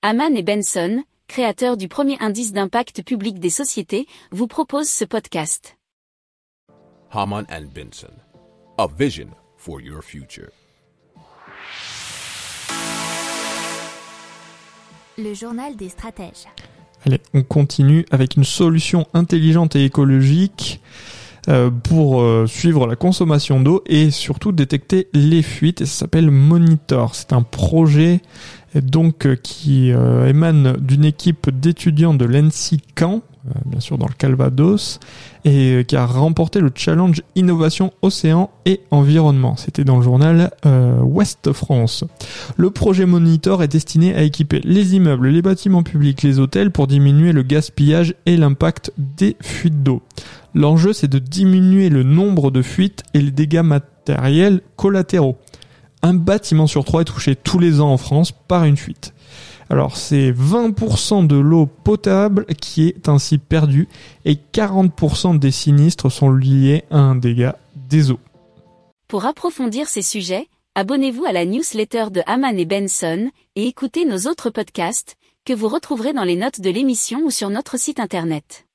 Haman et Benson, créateurs du premier indice d'impact public des sociétés, vous proposent ce podcast. Haman and Benson, a vision for your future. Le journal des stratèges. Allez, on continue avec une solution intelligente et écologique euh, pour euh, suivre la consommation d'eau et surtout détecter les fuites. Et ça s'appelle Monitor. C'est un projet donc euh, qui émane d'une équipe d'étudiants de l'ENSI Caen, bien sûr dans le Calvados, et qui a remporté le challenge Innovation Océan et Environnement. C'était dans le journal Ouest France. Le projet Monitor est destiné à équiper les immeubles, les bâtiments publics, les hôtels pour diminuer le gaspillage et l'impact des fuites d'eau. L'enjeu, c'est de diminuer le nombre de fuites et les dégâts matériels collatéraux. Un bâtiment sur trois est touché tous les ans en France par une fuite. Alors c'est 20% de l'eau potable qui est ainsi perdue et 40% des sinistres sont liés à un dégât des eaux. Pour approfondir ces sujets, abonnez-vous à la newsletter de Haman et Benson et écoutez nos autres podcasts que vous retrouverez dans les notes de l'émission ou sur notre site internet.